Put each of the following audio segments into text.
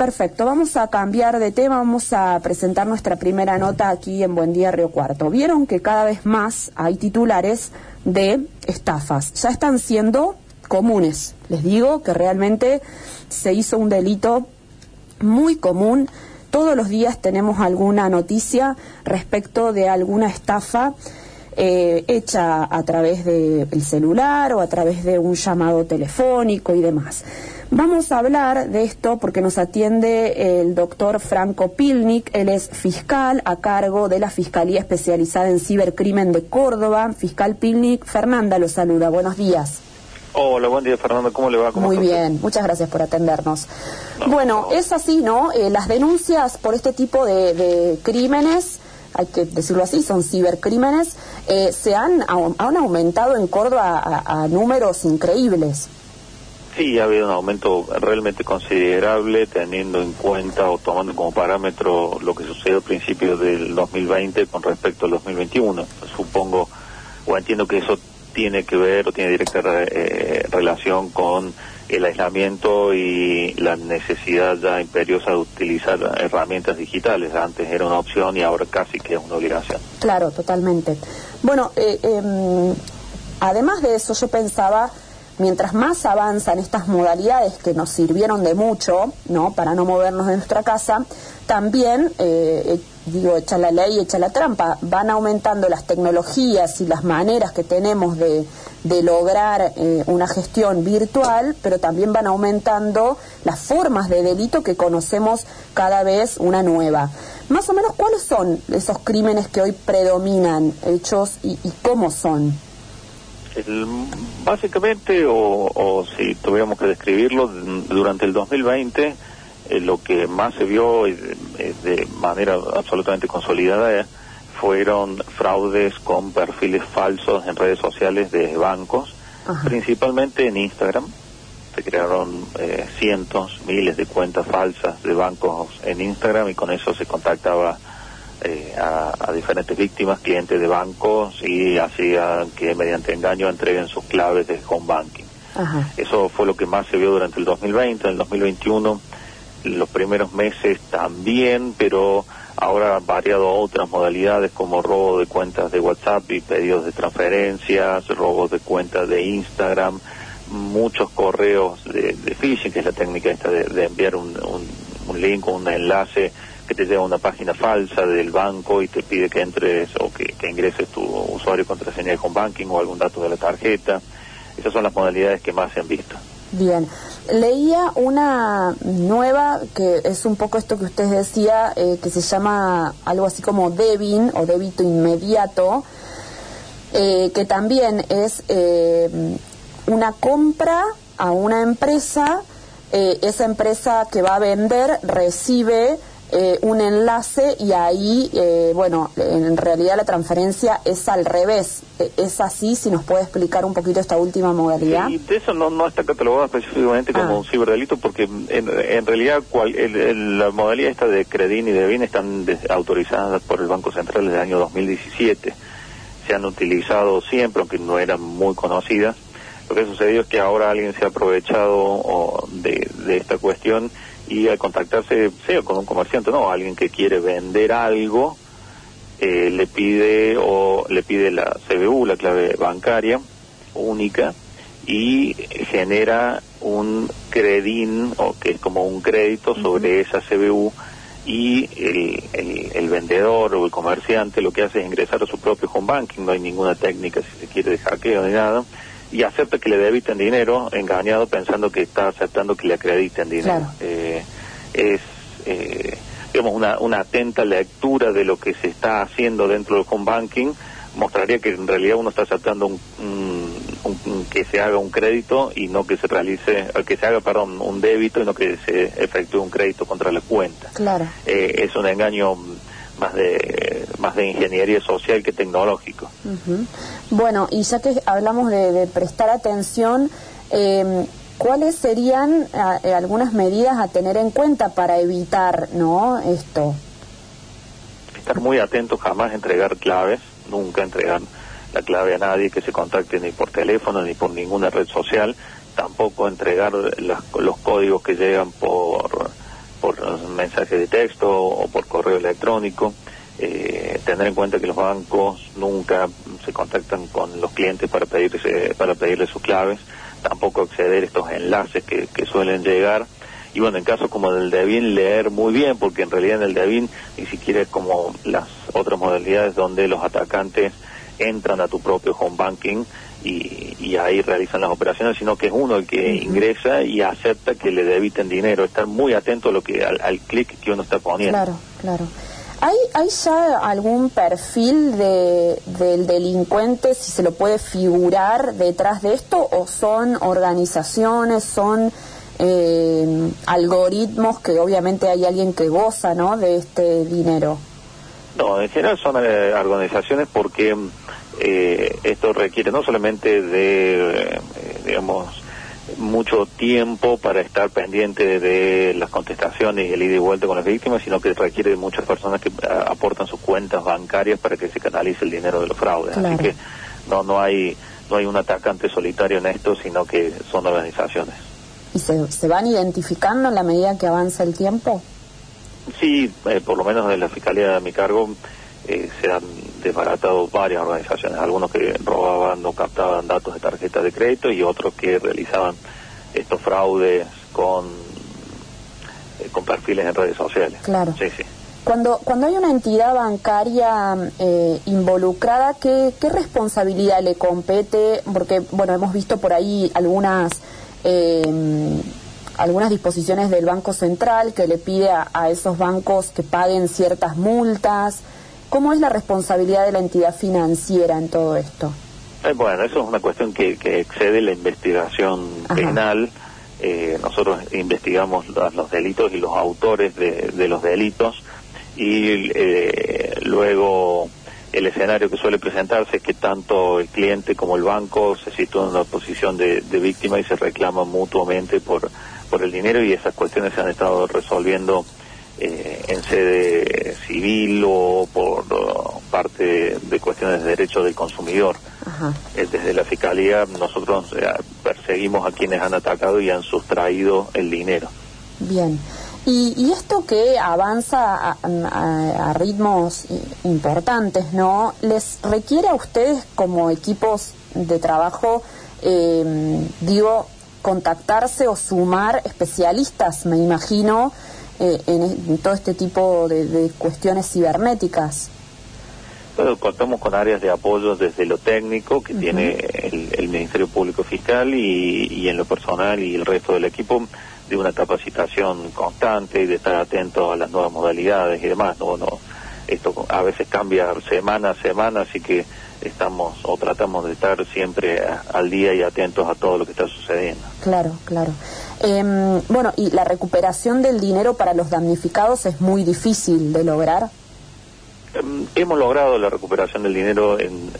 Perfecto, vamos a cambiar de tema, vamos a presentar nuestra primera nota aquí en Buen Día Río Cuarto. Vieron que cada vez más hay titulares de estafas, ya están siendo comunes. Les digo que realmente se hizo un delito muy común. Todos los días tenemos alguna noticia respecto de alguna estafa eh, hecha a través del celular o a través de un llamado telefónico y demás. Vamos a hablar de esto porque nos atiende el doctor Franco Pilnik, él es fiscal a cargo de la Fiscalía Especializada en Cibercrimen de Córdoba. Fiscal Pilnik, Fernanda lo saluda, buenos días. Hola, buen día Fernanda, ¿cómo le va? Muy bien, muchas gracias por atendernos. bueno, es así, ¿no? Eh, las denuncias por este tipo de, crímenes, hay que decirlo así, son cibercrímenes, eh, se han, han aumentado en Córdoba a números increíbles. Sí, ha habido un aumento realmente considerable teniendo en cuenta o tomando como parámetro lo que sucedió a principios del 2020 con respecto al 2021. Supongo o entiendo que eso tiene que ver o tiene directa eh, relación con el aislamiento y la necesidad ya imperiosa de utilizar herramientas digitales. Antes era una opción y ahora casi que es una obligación. Claro, totalmente. Bueno, eh, em, además de eso yo pensaba mientras más avanzan estas modalidades que nos sirvieron de mucho, ¿no? Para no movernos de nuestra casa, también, eh, digo, echa la ley, echa la trampa, van aumentando las tecnologías y las maneras que tenemos de, lograr eh, una gestión virtual, pero también van aumentando las formas de delito que conocemos cada vez una nueva. Más o menos, ¿cuáles son esos crímenes que hoy predominan, hechos y cómo son? básicamente, o, si tuviéramos que describirlo, durante el 2020 eh, lo que más se vio eh, de manera absolutamente consolidada fueron fraudes con perfiles falsos en redes sociales de bancos, principalmente en Instagram. Se crearon eh, cientos, miles de cuentas falsas de bancos en Instagram y con eso se contactaba eh, a, diferentes víctimas, clientes de bancos y hacían que mediante engaño entreguen sus claves de home banking. Eso fue lo que más se vio durante el 2020, en el 2021 los primeros meses también, pero ahora han variado otras modalidades como robo de cuentas de WhatsApp y pedidos de transferencias, robos de cuentas de Instagram, muchos correos de, phishing, que es la técnica esta de, enviar un, un, un link o un enlace que te lleva a una página falsa del banco y te pide que entres o que, ingreses tu usuario y contraseña de home banking o algún dato de la tarjeta. Esas son las modalidades que más se han visto. Bien, leía una nueva que es un poco esto que usted decía, eh, que se llama algo así como debin o débito inmediato, eh, que también es eh, una compra a una empresa, esa empresa que va a vender recibe eh, un enlace y ahí, eh, bueno, en realidad la transferencia es al revés. Eh, ¿Es así? Si nos puede explicar un poquito esta última modalidad. Sí, de eso no, no está catalogado específicamente como ah. un ciberdelito porque en, realidad cual, la modalidad esta de Credin y de BIN están autorizadas por el Banco Central desde el año 2017. Se han utilizado siempre, aunque no eran muy conocidas. Lo que ha sucedido es que ahora alguien se ha aprovechado de, de esta cuestión y al contactarse, sea con un comerciante, no, alguien que quiere vender algo, eh, le pide o le pide la CBU, la clave bancaria única, y genera un credín, o que es como un crédito sobre esa CBU, y el, el, vendedor o el comerciante lo que hace es ingresar a su propio home banking, no hay ninguna técnica si se quiere de hackeo ni nada, y acepta que le debiten dinero, engañado pensando que está aceptando que le acrediten dinero. Eh, es, eh, digamos, una, una atenta lectura de lo que se está haciendo dentro del home banking, mostraría que en realidad uno está aceptando un, que se haga un crédito y no que se realice, que se haga, perdón, un débito y no que se efectúe un crédito contra la cuenta. Claro. Eh, es un engaño más de más de ingeniería social que tecnológico. Bueno, y ya que hablamos de, prestar atención, eh, ¿cuáles serían eh, algunas medidas a tener en cuenta para evitar no esto? Estar muy atentos, jamás entregar claves, nunca entregar la clave a nadie que se contacte ni por teléfono ni por ninguna red social, tampoco entregar los códigos que llegan por por mensaje de texto o por correo electrónico. Eh, tener en cuenta que los bancos nunca se contactan con los clientes para pedirse, para pedirles sus claves, tampoco acceder a estos enlaces que, que suelen llegar y bueno, en caso como del DEVIN, leer muy bien, porque en realidad en el DEVIN ni siquiera es como las otras modalidades donde los atacantes entran a tu propio home banking y, y ahí realizan las operaciones, sino que es uno el que ingresa y acepta que le debiten dinero, estar muy atento a lo que al, al clic que uno está poniendo. Claro, claro. ¿Hay, ¿Hay ya algún perfil de, del delincuente, si se lo puede figurar detrás de esto, o son organizaciones, son eh, algoritmos que obviamente hay alguien que goza ¿no? de este dinero. No, en general son eh, organizaciones porque eh, esto requiere no solamente de, eh, digamos, mucho tiempo para estar pendiente de las contestaciones y el ida y vuelta con las víctimas, sino que requiere de muchas personas que aportan sus cuentas bancarias para que se canalice el dinero de los fraudes. Así que no no hay no hay un atacante solitario en esto, sino que son organizaciones y se, se van identificando en la medida que avanza el tiempo? Sí, eh, por lo menos de la Fiscalía de mi cargo eh, se han desbaratado varias organizaciones, algunos que robaban o captaban datos de tarjetas de crédito y otros que realizaban estos fraudes con, eh, con perfiles en redes sociales. Claro. Sí, sí. Cuando, cuando hay una entidad bancaria eh, involucrada, ¿qué, ¿qué responsabilidad le compete? Porque, bueno, hemos visto por ahí algunas eh, algunas disposiciones del Banco Central que le pide a, esos bancos que paguen ciertas multas. ¿Cómo es la responsabilidad de la entidad financiera en todo esto? Eh, bueno, eso es una cuestión que, excede la investigación penal. Eh, nosotros investigamos los, delitos y los autores de, de los delitos y eh, luego el escenario que suele presentarse es que tanto el cliente como el banco se sitúan en una posición de, víctima y se reclaman mutuamente por, por el dinero y esas cuestiones se han estado resolviendo eh, en sede civil o de cuestiones de derechos del consumidor. Eh, desde la Fiscalía nosotros eh, perseguimos a quienes han atacado y han sustraído el dinero. Bien. Y, esto que avanza a, ritmos importantes, ¿no? ¿Les requiere a ustedes como equipos de trabajo, eh, digo, contactarse o sumar especialistas, me imagino, eh, en, todo este tipo de, cuestiones cibernéticas? Contamos con áreas de apoyo desde lo técnico que tiene el, Ministerio Público Fiscal y, y en lo personal y el resto del equipo de una capacitación constante y de estar atento a las nuevas modalidades y demás. No, no, esto a veces cambia semana a semana, así que estamos o tratamos de estar siempre al día y atentos a todo lo que está sucediendo. Claro, claro. Em, bueno, y la recuperación del dinero para los damnificados es muy difícil de lograr. Em, hemos logrado la recuperación del dinero en,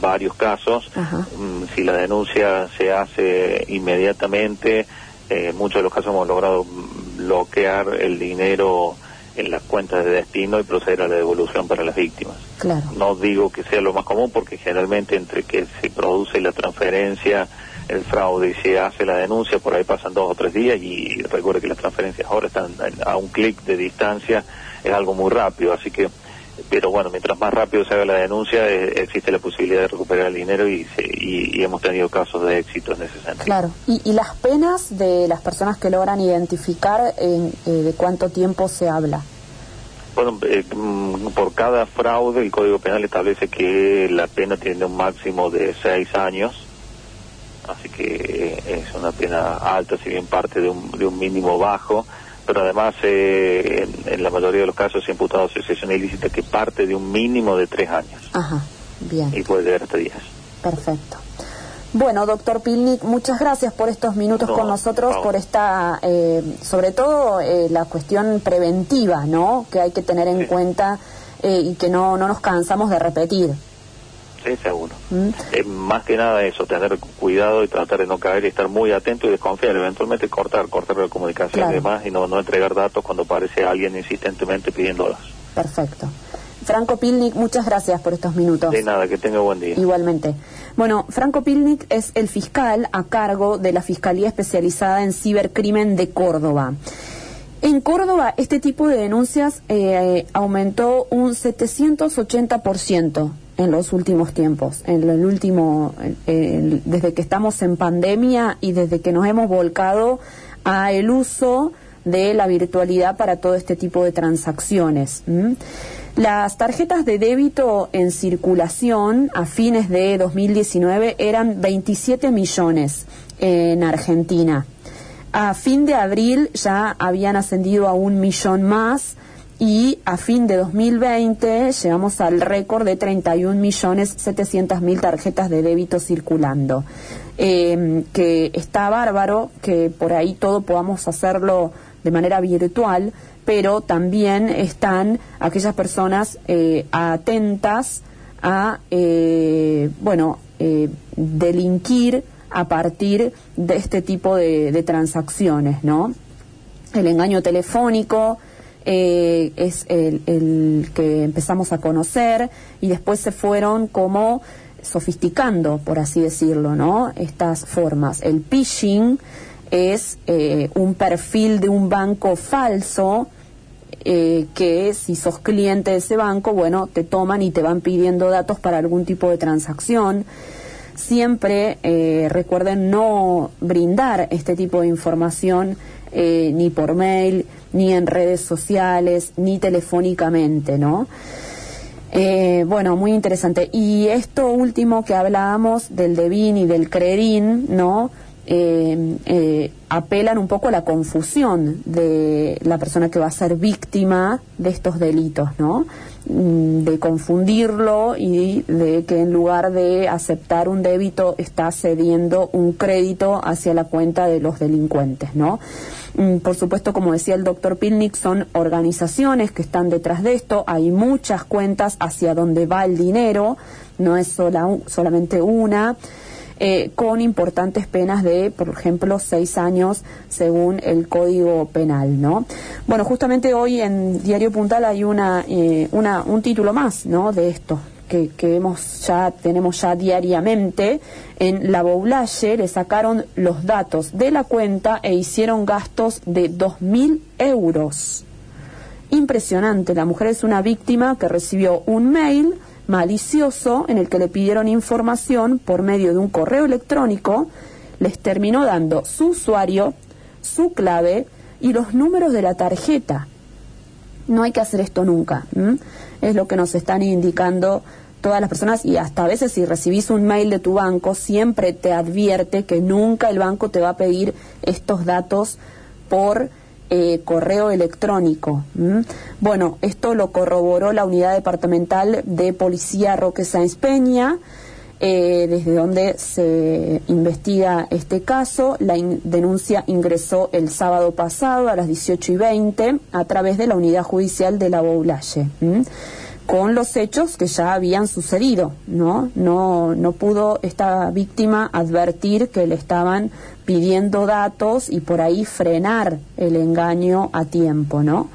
varios casos. Mm, si la denuncia se hace inmediatamente, en eh, muchos de los casos hemos logrado bloquear el dinero en las cuentas de destino y proceder a la devolución para las víctimas. Claro. No digo que sea lo más común porque generalmente entre que se produce la transferencia, el fraude y se hace la denuncia, por ahí pasan dos o tres días y recuerde que las transferencias ahora están a un clic de distancia, es algo muy rápido, así que pero bueno, mientras más rápido se haga la denuncia, eh, existe la posibilidad de recuperar el dinero y, y, hemos tenido casos de éxito en ese sentido. Claro, y, las penas de las personas que logran identificar, eh, ¿de cuánto tiempo se habla? Bueno, eh, mm, por cada fraude el Código Penal establece que la pena tiene un máximo de seis años, así que es una pena alta, si bien parte de un, de un mínimo bajo pero además eh, en, la mayoría de los casos se ha imputado asociación ilícita que parte de un mínimo de tres años. Ajá, bien. Y puede llegar hasta diez. Perfecto. Bueno, doctor Pilnik, muchas gracias por estos minutos con nosotros, por esta, eh, sobre todo eh, la cuestión preventiva, ¿no? Que hay que tener en cuenta y que no, no nos cansamos de repetir. Sí, seguro. ¿Mm? Es más que nada eso, tener cuidado y tratar de no caer y estar muy atento y desconfiar, eventualmente cortar, cortar la comunicación y demás y no, no entregar datos cuando aparece alguien insistentemente pidiéndolos. Perfecto. Franco Pilnik, muchas gracias por estos minutos. De nada, que tenga buen día. Igualmente. Bueno, Franco Pilnik es el fiscal a cargo de la Fiscalía Especializada en Cibercrimen de Córdoba. En Córdoba, este tipo de denuncias eh, aumentó un 780% en los últimos tiempos, en el último, desde que estamos en pandemia y desde que nos hemos volcado a el uso de la virtualidad para todo este tipo de transacciones. Las tarjetas de débito en circulación a fines de 2019 eran 27 millones en Argentina. A fin de abril ya habían ascendido a un millón más y a fin de 2020 llegamos al récord de 31 millones 700 mil tarjetas de débito circulando. Eh, que está bárbaro que por ahí todo podamos hacerlo de manera virtual, pero también están aquellas personas eh, atentas a, eh, bueno, delinquir a partir de este tipo de, transacciones, ¿no? El engaño telefónico eh, es el, que empezamos a conocer y después se fueron como sofisticando, por así decirlo, ¿no? Estas formas. El phishing es eh, un perfil de un banco falso eh, que si sos cliente de ese banco, bueno, te toman y te van pidiendo datos para algún tipo de transacción siempre eh, recuerden no brindar este tipo de información eh, ni por mail, ni en redes sociales, ni telefónicamente, ¿no? Eh, bueno, muy interesante. Y esto último que hablábamos del Devin y del Credin, ¿no? apelan un poco a la confusión de la persona que va a ser víctima de estos delitos, ¿no? Mm, de confundirlo y de que en lugar de aceptar un débito está cediendo un crédito hacia la cuenta de los delincuentes, ¿no? Mm, por supuesto, como decía el doctor Pilnik, son organizaciones que están detrás de esto, hay muchas cuentas hacia donde va el dinero, no es sola, solamente una. Eh, con importantes penas de, por ejemplo, seis años según el Código Penal, ¿no? Bueno, justamente hoy en Diario Puntal hay una, eh, una un título más, ¿no? De esto. Que, que hemos ya tenemos ya diariamente en la Boulaye le sacaron los datos de la cuenta e hicieron gastos de dos mil euros impresionante. La mujer es una víctima que recibió un mail malicioso en el que le pidieron información por medio de un correo electrónico, les terminó dando su usuario, su clave y los números de la tarjeta. No hay que hacer esto nunca. Es lo que nos están indicando todas las personas y hasta a veces si recibís un mail de tu banco siempre te advierte que nunca el banco te va a pedir estos datos por eh, correo electrónico. Bueno, esto lo corroboró la unidad departamental de policía Roque Sáenz Peña. Eh, desde donde se investiga este caso. La denuncia ingresó el sábado pasado a las 18 y 20 a través de la unidad judicial de la Boulaye con los hechos que ya habían sucedido, ¿no? No, no pudo esta víctima advertir que le estaban pidiendo datos y por ahí frenar el engaño a tiempo, ¿no?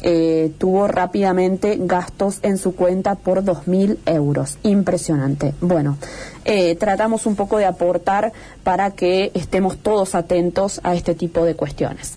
Eh, tuvo rápidamente gastos en su cuenta por 2.000 euros. Impresionante. Bueno, eh, tratamos un poco de aportar para que estemos todos atentos a este tipo de cuestiones.